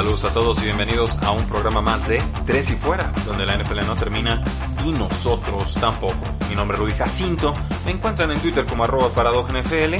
Saludos a todos y bienvenidos a un programa más de Tres y Fuera, donde la NFL no termina y nosotros tampoco. Mi nombre es Rudy Jacinto, me encuentran en Twitter como arroba NFL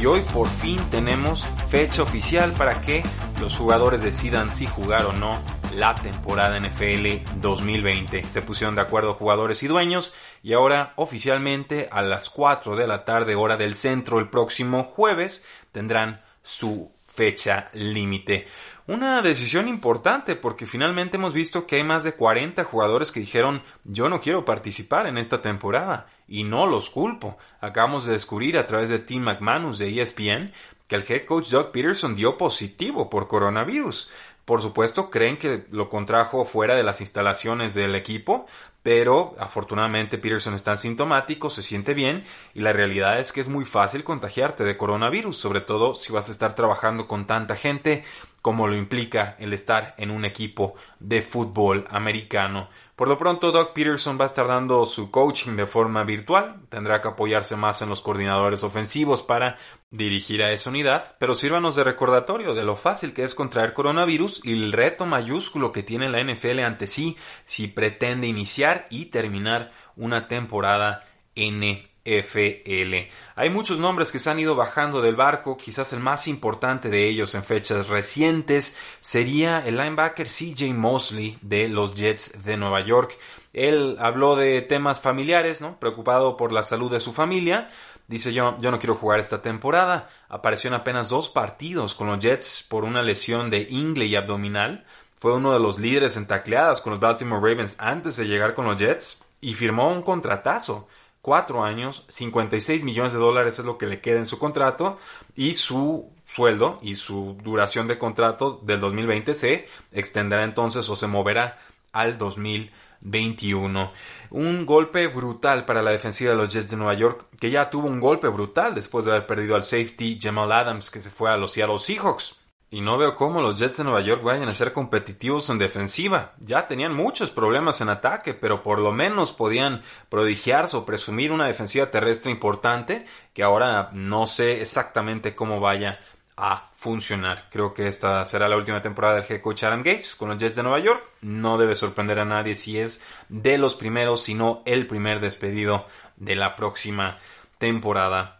y hoy por fin tenemos fecha oficial para que los jugadores decidan si jugar o no la temporada NFL 2020. Se pusieron de acuerdo jugadores y dueños y ahora oficialmente a las 4 de la tarde hora del centro el próximo jueves tendrán su fecha límite. Una decisión importante porque finalmente hemos visto que hay más de 40 jugadores que dijeron yo no quiero participar en esta temporada y no los culpo. Acabamos de descubrir a través de Tim McManus de ESPN que el head coach Doug Peterson dio positivo por coronavirus. Por supuesto, creen que lo contrajo fuera de las instalaciones del equipo, pero afortunadamente Peterson está sintomático, se siente bien y la realidad es que es muy fácil contagiarte de coronavirus, sobre todo si vas a estar trabajando con tanta gente como lo implica el estar en un equipo de fútbol americano. Por lo pronto, Doug Peterson va a estar dando su coaching de forma virtual, tendrá que apoyarse más en los coordinadores ofensivos para dirigir a esa unidad, pero sírvanos de recordatorio de lo fácil que es contraer coronavirus y el reto mayúsculo que tiene la NFL ante sí si pretende iniciar y terminar una temporada N FL. Hay muchos nombres que se han ido bajando del barco, quizás el más importante de ellos en fechas recientes sería el linebacker CJ Mosley de los Jets de Nueva York. Él habló de temas familiares, ¿no? Preocupado por la salud de su familia. Dice yo, yo no quiero jugar esta temporada. Apareció en apenas dos partidos con los Jets por una lesión de ingle y abdominal. Fue uno de los líderes en tacleadas con los Baltimore Ravens antes de llegar con los Jets y firmó un contratazo cuatro años, 56 millones de dólares es lo que le queda en su contrato y su sueldo y su duración de contrato del 2020 se extenderá entonces o se moverá al 2021. Un golpe brutal para la defensiva de los Jets de Nueva York, que ya tuvo un golpe brutal después de haber perdido al safety Jamal Adams, que se fue a los Seattle Seahawks. Y no veo cómo los Jets de Nueva York vayan a ser competitivos en defensiva. Ya tenían muchos problemas en ataque, pero por lo menos podían prodigiarse o presumir una defensiva terrestre importante que ahora no sé exactamente cómo vaya a funcionar. Creo que esta será la última temporada del head coach Adam Gates con los Jets de Nueva York. No debe sorprender a nadie si es de los primeros, sino el primer despedido de la próxima temporada.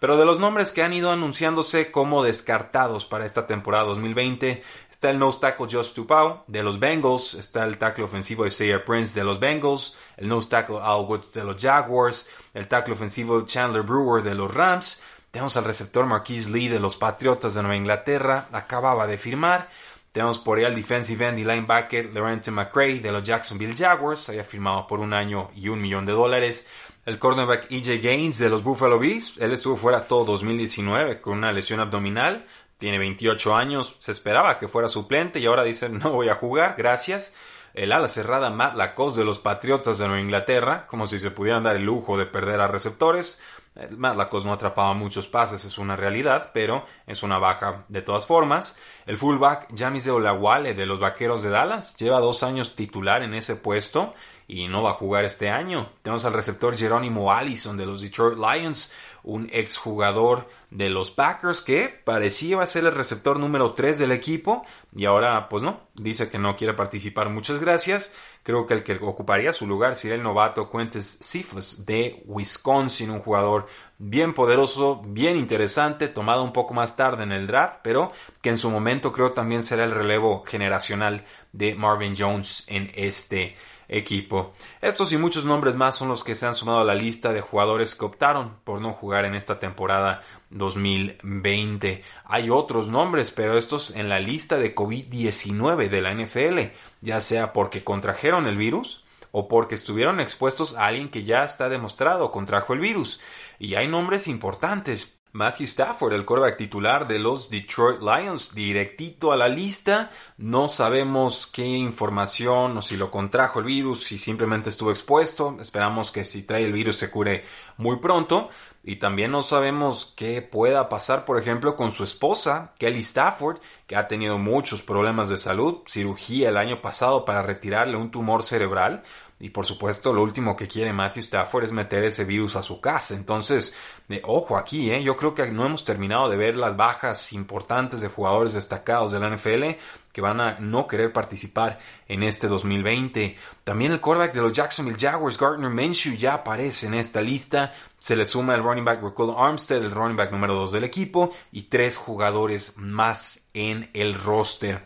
Pero de los nombres que han ido anunciándose como descartados para esta temporada 2020, está el nose tackle Josh Tupau de los Bengals, está el tackle ofensivo Isaiah Prince de los Bengals, el nose tackle Al Woods de los Jaguars, el tackle ofensivo Chandler Brewer de los Rams, tenemos al receptor Marquise Lee de los Patriotas de Nueva Inglaterra, acababa de firmar, tenemos por ahí al defensive end y linebacker Laurent McCray de los Jacksonville Jaguars, había firmado por un año y un millón de dólares el cornerback EJ Gaines de los Buffalo Bills. Él estuvo fuera todo 2019 con una lesión abdominal. Tiene 28 años. Se esperaba que fuera suplente y ahora dicen no voy a jugar, gracias. El ala cerrada Matt Lacoste de los Patriotas de Nueva Inglaterra, como si se pudieran dar el lujo de perder a receptores. Matt Lacoste no atrapaba muchos pases, es una realidad, pero es una baja de todas formas. El fullback Jamis de Olawale de los Vaqueros de Dallas lleva dos años titular en ese puesto y no va a jugar este año. Tenemos al receptor Jerónimo Allison de los Detroit Lions, un exjugador de los Packers que parecía a ser el receptor número 3 del equipo y ahora pues no, dice que no quiere participar. Muchas gracias. Creo que el que ocuparía su lugar sería el novato Quentes Cephas de Wisconsin, un jugador bien poderoso, bien interesante, tomado un poco más tarde en el draft, pero que en su momento creo también será el relevo generacional de Marvin Jones en este equipo. Estos y muchos nombres más son los que se han sumado a la lista de jugadores que optaron por no jugar en esta temporada 2020. Hay otros nombres, pero estos en la lista de COVID-19 de la NFL, ya sea porque contrajeron el virus, o porque estuvieron expuestos a alguien que ya está demostrado contrajo el virus. Y hay nombres importantes. Matthew Stafford, el quarterback titular de los Detroit Lions, directito a la lista. No sabemos qué información o si lo contrajo el virus, si simplemente estuvo expuesto. Esperamos que si trae el virus se cure muy pronto. Y también no sabemos qué pueda pasar, por ejemplo, con su esposa, Kelly Stafford, que ha tenido muchos problemas de salud, cirugía el año pasado para retirarle un tumor cerebral. Y por supuesto, lo último que quiere Matthew Stafford es meter ese virus a su casa. Entonces, ojo aquí, ¿eh? yo creo que no hemos terminado de ver las bajas importantes de jugadores destacados de la NFL que van a no querer participar en este 2020. También el quarterback de los Jacksonville Jaguars, Gardner Minshew, ya aparece en esta lista. Se le suma el running back Raquel Armstead, el running back número 2 del equipo, y tres jugadores más en el roster.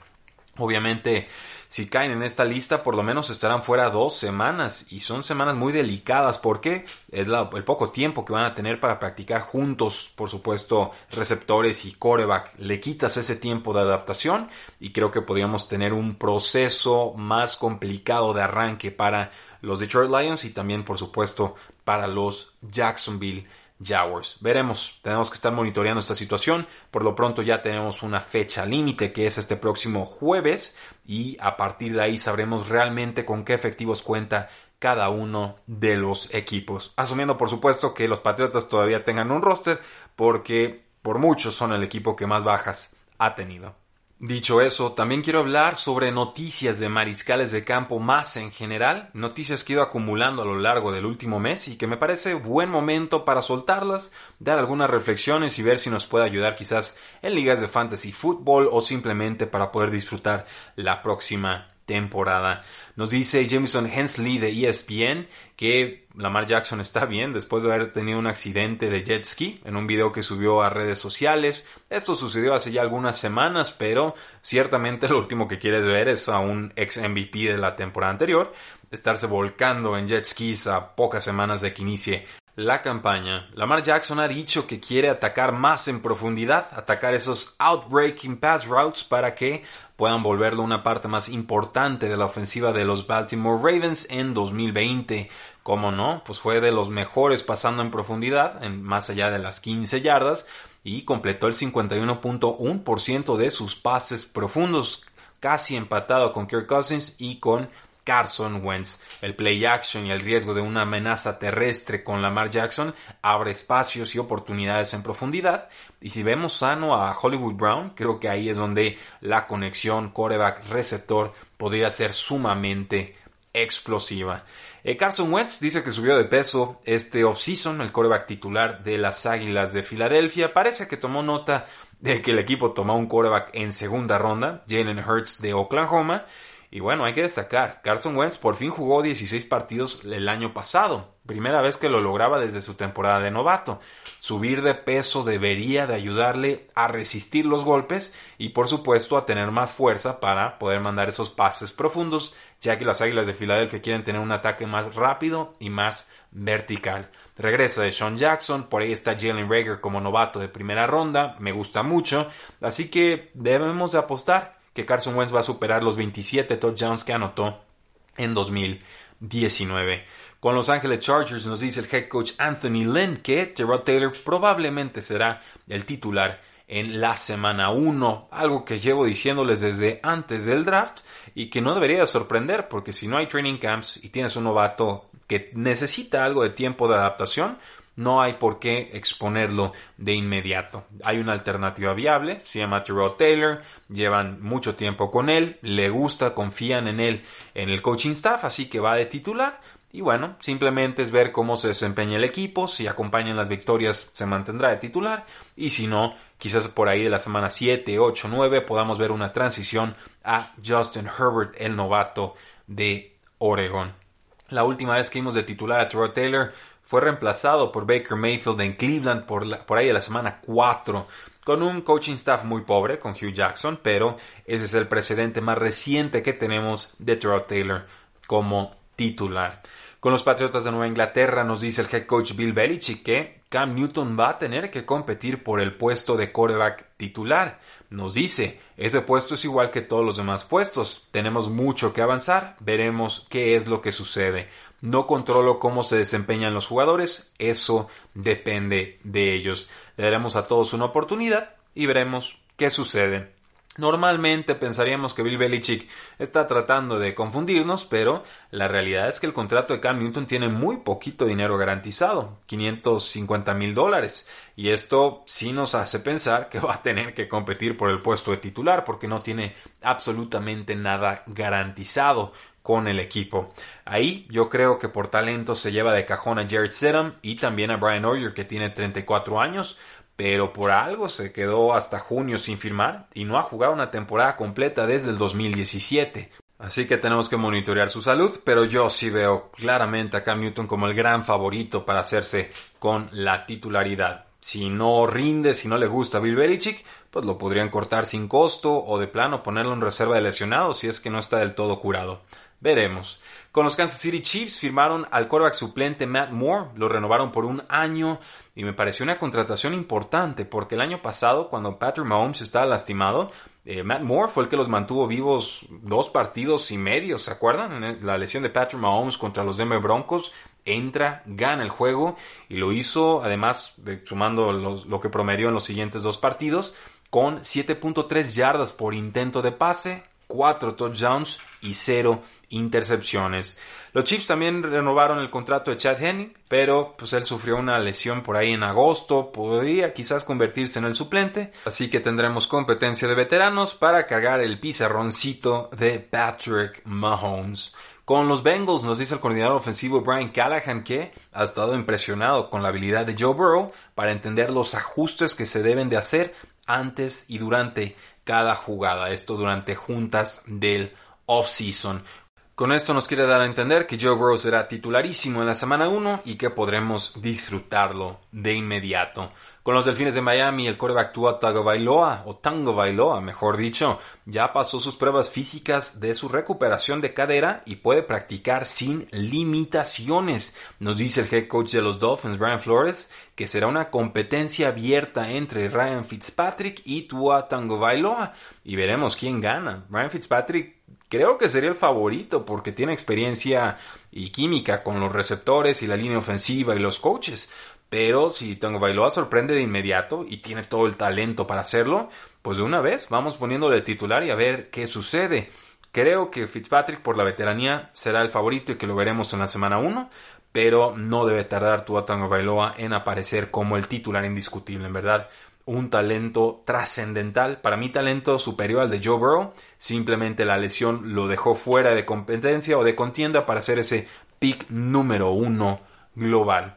Obviamente, si caen en esta lista, por lo menos estarán fuera dos semanas y son semanas muy delicadas porque es el poco tiempo que van a tener para practicar juntos, por supuesto, receptores y coreback. Le quitas ese tiempo de adaptación y creo que podríamos tener un proceso más complicado de arranque para los Detroit Lions y también, por supuesto, para los Jacksonville Jaguars. Veremos, tenemos que estar monitoreando esta situación. Por lo pronto ya tenemos una fecha límite que es este próximo jueves y a partir de ahí sabremos realmente con qué efectivos cuenta cada uno de los equipos. Asumiendo por supuesto que los Patriotas todavía tengan un roster porque por muchos son el equipo que más bajas ha tenido. Dicho eso, también quiero hablar sobre noticias de mariscales de campo más en general, noticias que he ido acumulando a lo largo del último mes y que me parece buen momento para soltarlas, dar algunas reflexiones y ver si nos puede ayudar quizás en ligas de fantasy fútbol o simplemente para poder disfrutar la próxima temporada. Nos dice Jameson Hensley de ESPN que Lamar Jackson está bien después de haber tenido un accidente de jet ski en un video que subió a redes sociales. Esto sucedió hace ya algunas semanas, pero ciertamente lo último que quieres ver es a un ex MVP de la temporada anterior estarse volcando en jet skis a pocas semanas de que inicie la campaña, Lamar Jackson ha dicho que quiere atacar más en profundidad, atacar esos outbreaking pass routes para que puedan volverlo una parte más importante de la ofensiva de los Baltimore Ravens en 2020. ¿Cómo no? Pues fue de los mejores pasando en profundidad, en más allá de las 15 yardas, y completó el 51.1% de sus pases profundos, casi empatado con Kirk Cousins y con Carson Wentz. El play action y el riesgo de una amenaza terrestre con Lamar Jackson abre espacios y oportunidades en profundidad. Y si vemos sano a Hollywood Brown, creo que ahí es donde la conexión coreback-receptor podría ser sumamente explosiva. Eh, Carson Wentz dice que subió de peso este offseason, el coreback titular de las Águilas de Filadelfia. Parece que tomó nota de que el equipo tomó un coreback en segunda ronda, Jalen Hurts de Oklahoma, y bueno, hay que destacar, Carson Wentz por fin jugó 16 partidos el año pasado, primera vez que lo lograba desde su temporada de novato. Subir de peso debería de ayudarle a resistir los golpes y por supuesto a tener más fuerza para poder mandar esos pases profundos, ya que las Águilas de Filadelfia quieren tener un ataque más rápido y más vertical. Regresa de Sean Jackson, por ahí está Jalen Rager como novato de primera ronda, me gusta mucho, así que debemos de apostar que Carson Wentz va a superar los 27 touchdowns que anotó en 2019. Con Los Ángeles Chargers nos dice el head coach Anthony Lynn que Terrell Taylor probablemente será el titular en la semana 1, algo que llevo diciéndoles desde antes del draft y que no debería sorprender porque si no hay training camps y tienes un novato que necesita algo de tiempo de adaptación, no hay por qué exponerlo de inmediato. Hay una alternativa viable, se llama Terrell Taylor, llevan mucho tiempo con él, le gusta, confían en él en el coaching staff, así que va de titular. Y bueno, simplemente es ver cómo se desempeña el equipo, si acompañan las victorias se mantendrá de titular y si no, quizás por ahí de la semana 7, 8, 9 podamos ver una transición a Justin Herbert, el novato de Oregon. La última vez que vimos de titular a Terrell Taylor fue reemplazado por Baker Mayfield en Cleveland por, ahí de la semana 4 con un coaching staff muy pobre con Hugh Jackson, pero ese es el precedente más reciente que tenemos de Terrell Taylor como titular. Con los Patriotas de Nueva Inglaterra nos dice el head coach Bill Belichick que Cam Newton va a tener que competir por el puesto de quarterback titular. Nos dice, ese puesto es igual que todos los demás puestos. Tenemos mucho que avanzar, veremos qué es lo que sucede. No controlo cómo se desempeñan los jugadores, eso depende de ellos. Le daremos a todos una oportunidad y veremos qué sucede. Normalmente pensaríamos que Bill Belichick está tratando de confundirnos, pero la realidad es que el contrato de Cam Newton tiene muy poquito dinero garantizado, 550 mil dólares, y esto sí nos hace pensar que va a tener que competir por el puesto de titular porque no tiene absolutamente nada garantizado con el equipo. Ahí yo creo que por talento se lleva de cajón a Jared Stidham y también a Brian Hoyer que tiene 34 años, pero por algo se quedó hasta junio sin firmar y no ha jugado una temporada completa desde el 2017. Así que tenemos que monitorear su salud, pero yo sí veo claramente a Cam Newton como el gran favorito para hacerse con la titularidad. Si no rinde, si no le gusta a Bill Belichick, pues lo podrían cortar sin costo o de plano ponerlo en reserva de lesionados si es que no está del todo curado. Veremos. Con los Kansas City Chiefs firmaron al quarterback suplente Matt Moore, lo renovaron por un año y me pareció una contratación importante porque el año pasado cuando Patrick Mahomes estaba lastimado, eh, Matt Moore fue el que los mantuvo vivos dos partidos y medio, ¿se acuerdan? La lesión de Patrick Mahomes contra los Denver Broncos entra, gana el juego y lo hizo además de, sumando lo que promedió en los siguientes dos partidos con 7.3 yardas por intento de pase, 4 touchdowns y 0 intercepciones. Los Chiefs también renovaron el contrato de Chad Henning, pero pues él sufrió una lesión por ahí en agosto, podría quizás convertirse en el suplente, así que tendremos competencia de veteranos para cargar el pizarroncito de Patrick Mahomes. Con los Bengals nos dice el coordinador ofensivo Brian Callahan que ha estado impresionado con la habilidad de Joe Burrow para entender los ajustes que se deben de hacer antes y durante cada jugada, esto durante juntas del off-season. Con esto nos quiere dar a entender que Joe Burrow será titularísimo en la semana 1 y que podremos disfrutarlo de inmediato. Con los Delfines de Miami, el coreback Tua Tagovailoa, o Tango Bailoa, mejor dicho, ya pasó sus pruebas físicas de su recuperación de cadera y puede practicar sin limitaciones. Nos dice el head coach de los Dolphins, Brian Flores, que será una competencia abierta entre Ryan Fitzpatrick y Tua Tango Bailoa. Y veremos quién gana. Ryan Fitzpatrick creo que sería el favorito porque tiene experiencia y química con los receptores y la línea ofensiva y los coaches. Pero si Tango Bailoa sorprende de inmediato y tiene todo el talento para hacerlo, pues de una vez vamos poniéndole el titular y a ver qué sucede. Creo que Fitzpatrick por la veteranía será el favorito y que lo veremos en la semana 1, pero no debe tardar Tua Tango Bailoa en aparecer como el titular indiscutible, en verdad. Un talento trascendental, para mí talento superior al de Joe Burrow, simplemente la lesión lo dejó fuera de competencia o de contienda para ser ese pick número uno global.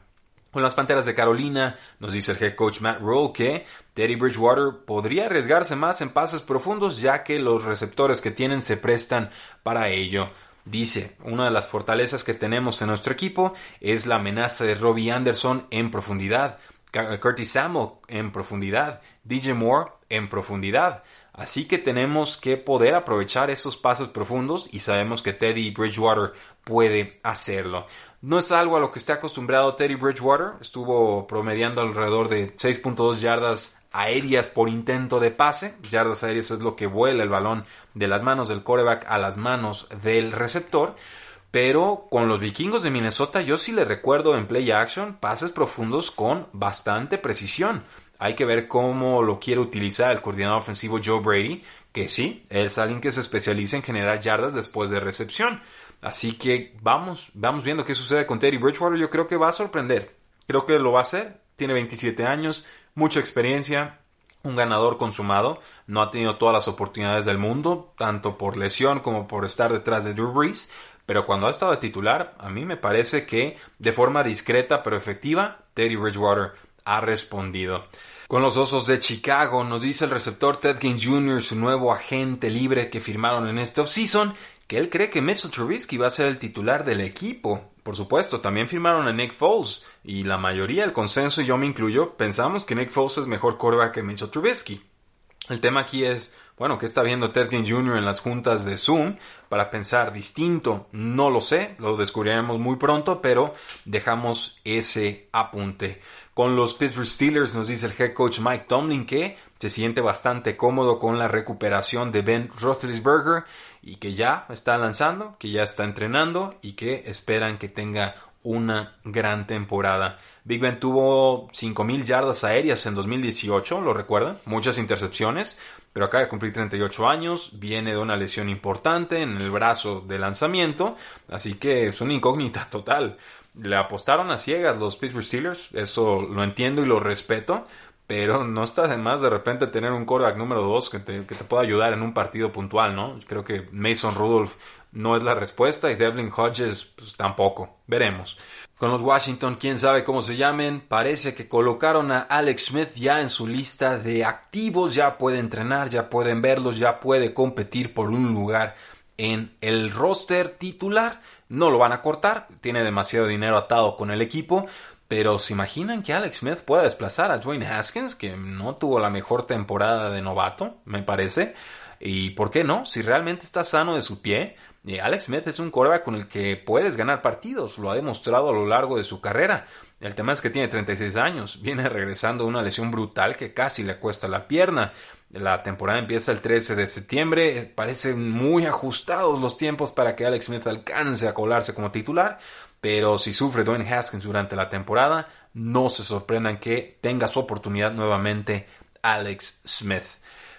Con las Panteras de Carolina, nos dice el head coach Matt Rule que Teddy Bridgewater podría arriesgarse más en pases profundos ya que los receptores que tienen se prestan para ello. Dice, una de las fortalezas que tenemos en nuestro equipo es la amenaza de Robbie Anderson en profundidad, Curtis Samuel en profundidad, DJ Moore en profundidad. Así que tenemos que poder aprovechar esos pases profundos y sabemos que Teddy Bridgewater puede hacerlo. No es algo a lo que esté acostumbrado Teddy Bridgewater. Estuvo promediando alrededor de 6.2 yardas aéreas por intento de pase. Yardas aéreas es lo que vuela el balón de las manos del coreback a las manos del receptor. Pero con los vikingos de Minnesota yo sí le recuerdo en play action pases profundos con bastante precisión. Hay que ver cómo lo quiere utilizar el coordinador ofensivo Joe Brady, que sí, es alguien que se especializa en generar yardas después de recepción. Así que vamos, vamos viendo qué sucede con Teddy Bridgewater. Yo creo que va a sorprender. Creo que lo va a hacer. Tiene 27 años, mucha experiencia, un ganador consumado. No ha tenido todas las oportunidades del mundo, tanto por lesión como por estar detrás de Drew Brees. Pero cuando ha estado de titular, a mí me parece que de forma discreta pero efectiva, Teddy Bridgewater ha respondido. Con los Osos de Chicago, nos dice el receptor Ted Gaines Jr., su nuevo agente libre que firmaron en este offseason, que él cree que Mitchell Trubisky va a ser el titular del equipo. Por supuesto, también firmaron a Nick Foles y la mayoría del consenso, y yo me incluyo, pensamos que Nick Foles es mejor coreback que Mitchell Trubisky. El tema aquí es Bueno, ¿qué está viendo Ted Jr. en las juntas de Zoom para pensar distinto? No lo sé, lo descubriremos muy pronto, pero dejamos ese apunte. Con los Pittsburgh Steelers nos dice el head coach Mike Tomlin que se siente bastante cómodo con la recuperación de Ben Roethlisberger y que ya está lanzando, que ya está entrenando y que esperan que tenga una gran temporada. Big Ben tuvo 5.000 yardas aéreas en 2018, lo recuerdan, muchas intercepciones, pero acaba de cumplir 38 años, viene de una lesión importante en el brazo de lanzamiento, así que es una incógnita total. Le apostaron a ciegas los Pittsburgh Steelers, eso lo entiendo y lo respeto, pero no está de más de repente tener un quarterback número 2 que te, que te pueda ayudar en un partido puntual, ¿no? Creo que Mason Rudolph no es la respuesta y Devlin Hodges pues, tampoco. Veremos. Con los Washington, quién sabe cómo se llamen, parece que colocaron a Alex Smith ya en su lista de activos, ya puede entrenar, ya pueden verlos, ya puede competir por un lugar en el roster titular. No lo van a cortar, tiene demasiado dinero atado con el equipo, pero ¿se imaginan que Alex Smith pueda desplazar a Dwayne Haskins, que no tuvo la mejor temporada de novato, me parece? ¿Y por qué no? Si realmente está sano de su pie, eh, Alex Smith es un coreback con el que puedes ganar partidos, lo ha demostrado a lo largo de su carrera. El tema es que tiene 36 años, viene regresando una lesión brutal que casi le cuesta la pierna. La temporada empieza el 13 de septiembre, eh, parecen muy ajustados los tiempos para que Alex Smith alcance a colarse como titular, pero si sufre Dwayne Haskins durante la temporada, no se sorprendan que tenga su oportunidad nuevamente Alex Smith.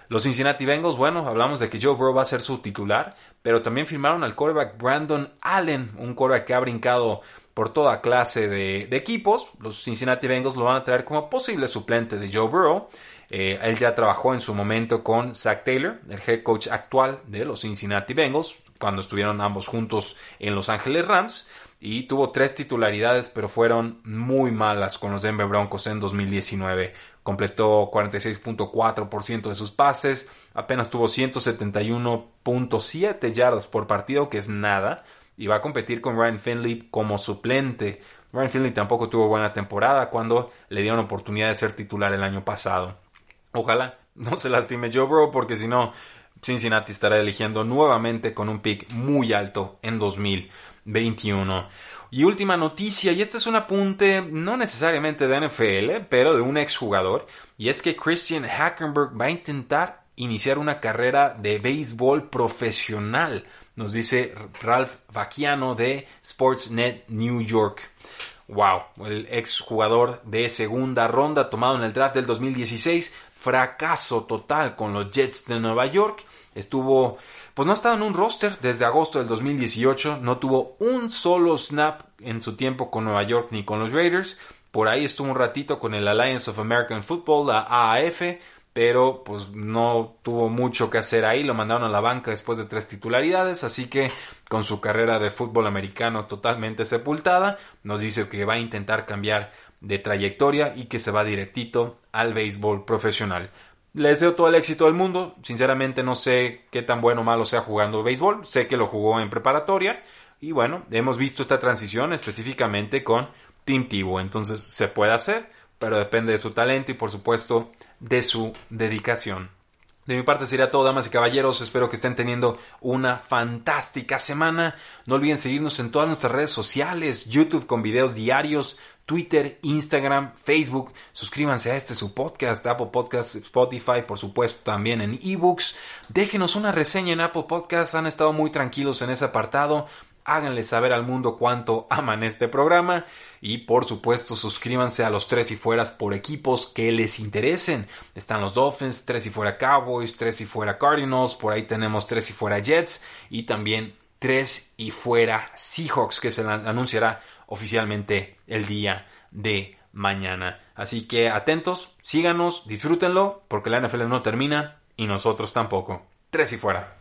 Los Cincinnati Bengals, bueno, hablamos de que Joe Burrow va a ser su titular, pero también firmaron al quarterback Brandon Allen, un quarterback que ha brincado por toda clase de, equipos. Los Cincinnati Bengals lo van a traer como posible suplente de Joe Burrow. Eh, él ya trabajó en su momento con Zach Taylor, el head coach actual de los Cincinnati Bengals, cuando estuvieron ambos juntos en Los Ángeles Rams y tuvo tres titularidades, pero fueron muy malas con los Denver Broncos en 2019. Completó 46.4% de sus pases, apenas tuvo 171.7 yardas por partido, que es nada, y va a competir con Ryan Finley como suplente. Ryan Finley tampoco tuvo buena temporada cuando le dieron oportunidad de ser titular el año pasado. Ojalá no se lastime Joe Burrow porque si no Cincinnati estará eligiendo nuevamente con un pick muy alto en 2000. 21. Y última noticia, y este es un apunte no necesariamente de NFL, pero de un exjugador, y es que Christian Hackenberg va a intentar iniciar una carrera de béisbol profesional, nos dice Ralph Vacchiano de Sportsnet New York. Wow, el exjugador de segunda ronda tomado en el draft del 2016, fracaso total con los Jets de Nueva York, estuvo pues no estaba en un roster desde agosto del 2018, no tuvo un solo snap en su tiempo con Nueva York ni con los Raiders, por ahí estuvo un ratito con el Alliance of American Football, la AAF, pero pues no tuvo mucho que hacer ahí, lo mandaron a la banca después de tres titularidades, así que con su carrera de fútbol americano totalmente sepultada, nos dice que va a intentar cambiar de trayectoria y que se va directito al béisbol profesional. Le deseo todo el éxito del mundo. Sinceramente no sé qué tan bueno o malo sea jugando béisbol. Sé que lo jugó en preparatoria. Y bueno, hemos visto esta transición específicamente con Team Tivo. Entonces se puede hacer, pero depende de su talento y por supuesto de su dedicación. De mi parte sería todo, damas y caballeros. Espero que estén teniendo una fantástica semana. No olviden seguirnos en todas nuestras redes sociales, YouTube con videos diarios, Twitter, Instagram, Facebook. Suscríbanse a este su podcast, Apple Podcasts, Spotify, por supuesto también en ebooks. Déjenos una reseña en Apple Podcasts. Han estado muy tranquilos en ese apartado. Háganle saber al mundo cuánto aman este programa. Y por supuesto, suscríbanse a los tres y fueras por equipos que les interesen. Están los Dolphins, tres y fuera Cowboys, tres y fuera Cardinals. Por ahí tenemos tres y fuera Jets. Y también tres y fuera Seahawks, que se anunciará oficialmente el día de mañana. Así que atentos, síganos, disfrútenlo, porque la NFL no termina y nosotros tampoco. Tres y fuera.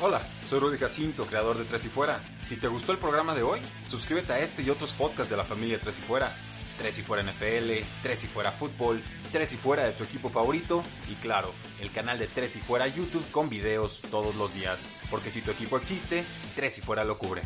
Hola, soy Rudy Jacinto, creador de Tres y Fuera. Si te gustó el programa de hoy, suscríbete a este y otros podcasts de la familia Tres y Fuera. Tres y Fuera NFL, Tres y Fuera Fútbol, Tres y Fuera de tu equipo favorito y claro, el canal de Tres y Fuera YouTube con videos todos los días. Porque si tu equipo existe, Tres y Fuera lo cubre.